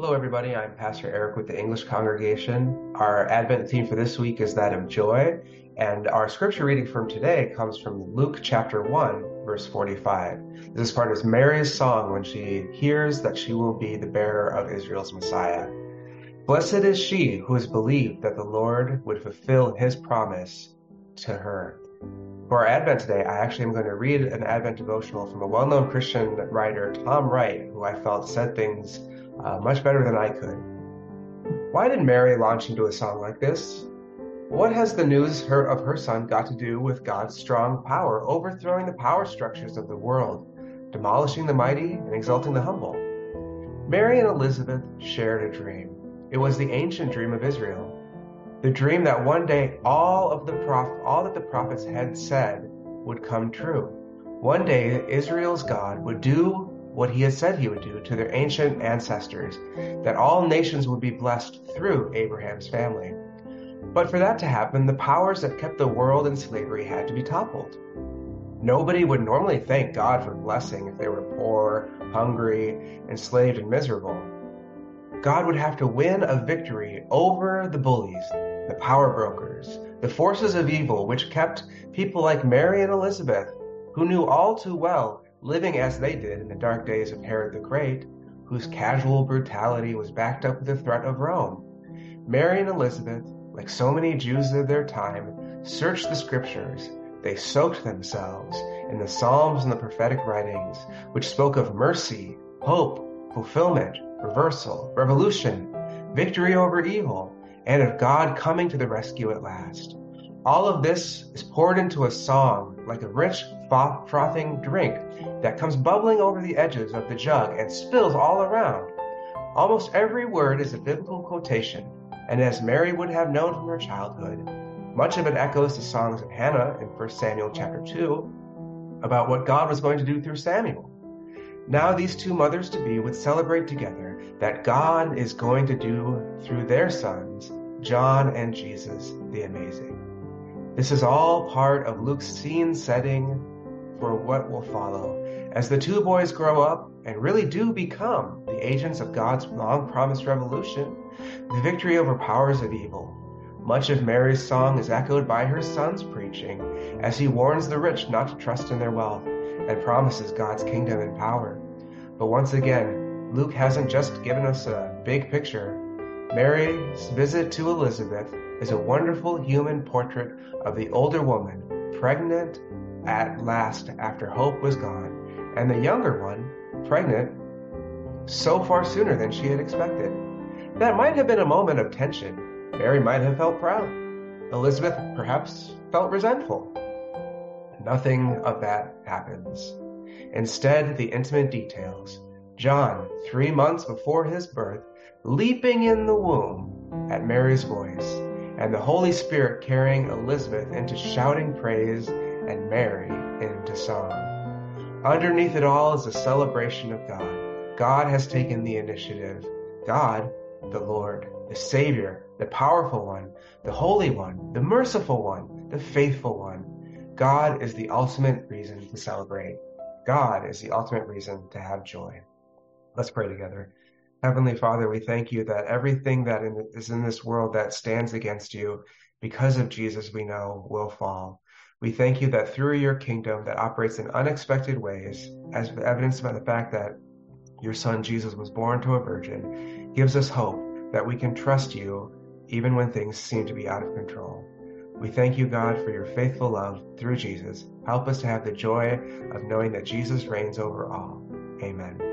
Hello, everybody. I'm Pastor Eric with the English congregation. Our Advent theme for this week is that of joy, and our scripture reading from today comes from Luke chapter 1, verse 45. This part is Mary's song when she hears that she will be the bearer of Israel's Messiah. Blessed is she who has believed that the Lord would fulfill his promise to her. For our Advent today, I actually am going to read an Advent devotional from a well known Christian writer, Tom Wright, who I felt said things uh, much better than I could. Why did Mary launch into a song like this? What has the news her, of her son got to do with God's strong power, overthrowing the power structures of the world, demolishing the mighty and exalting the humble? Mary and Elizabeth shared a dream. It was the ancient dream of Israel. The dream that one day all of the prof- all that the prophets had said would come true. One day Israel's God would do what he had said he would do to their ancient ancestors, that all nations would be blessed through Abraham's family. But for that to happen, the powers that kept the world in slavery had to be toppled. Nobody would normally thank God for blessing if they were poor, hungry, enslaved, and miserable. God would have to win a victory over the bullies, the power brokers, the forces of evil which kept people like Mary and Elizabeth, who knew all too well living as they did in the dark days of Herod the Great, whose casual brutality was backed up with the threat of Rome. Mary and Elizabeth, like so many Jews of their time, searched the scriptures. They soaked themselves in the Psalms and the prophetic writings, which spoke of mercy, hope, fulfillment, reversal, revolution, victory over evil, and of God coming to the rescue at last. All of this is poured into a song like a rich, frothing drink that comes bubbling over the edges of the jug and spills all around. Almost every word is a biblical quotation, and as Mary would have known from her childhood, much of it echoes the songs of Hannah in 1 Samuel chapter 2 about what God was going to do through Samuel. Now these two mothers to be would celebrate together that God is going to do through their sons, John and Jesus the Amazing. This is all part of Luke's scene setting for what will follow as the two boys grow up and really do become the agents of God's long promised revolution, the victory over powers of evil. Much of Mary's song is echoed by her son's preaching as he warns the rich not to trust in their wealth and promises God's kingdom and power. But once again, Luke hasn't just given us a big picture. Mary's visit to Elizabeth is a wonderful human portrait of the older woman, pregnant at last after hope was gone, and the younger one, pregnant so far sooner than she had expected. That might have been a moment of tension. Mary might have felt proud. Elizabeth perhaps felt resentful. Nothing of that happens. Instead, the intimate details. John, three months before his birth, leaping in the womb at Mary's voice, and the Holy Spirit carrying Elizabeth into shouting praise and Mary into song. Underneath it all is a celebration of God. God has taken the initiative. God, the Lord, the Savior, the powerful one, the Holy One, the merciful one, the faithful one. God is the ultimate reason to celebrate. God is the ultimate reason to have joy. Let's pray together. Heavenly Father, we thank you that everything that is in this world that stands against you because of Jesus, we know will fall. We thank you that through your kingdom that operates in unexpected ways, as evidenced by the fact that your son Jesus was born to a virgin, gives us hope that we can trust you even when things seem to be out of control. We thank you, God, for your faithful love through Jesus. Help us to have the joy of knowing that Jesus reigns over all. Amen.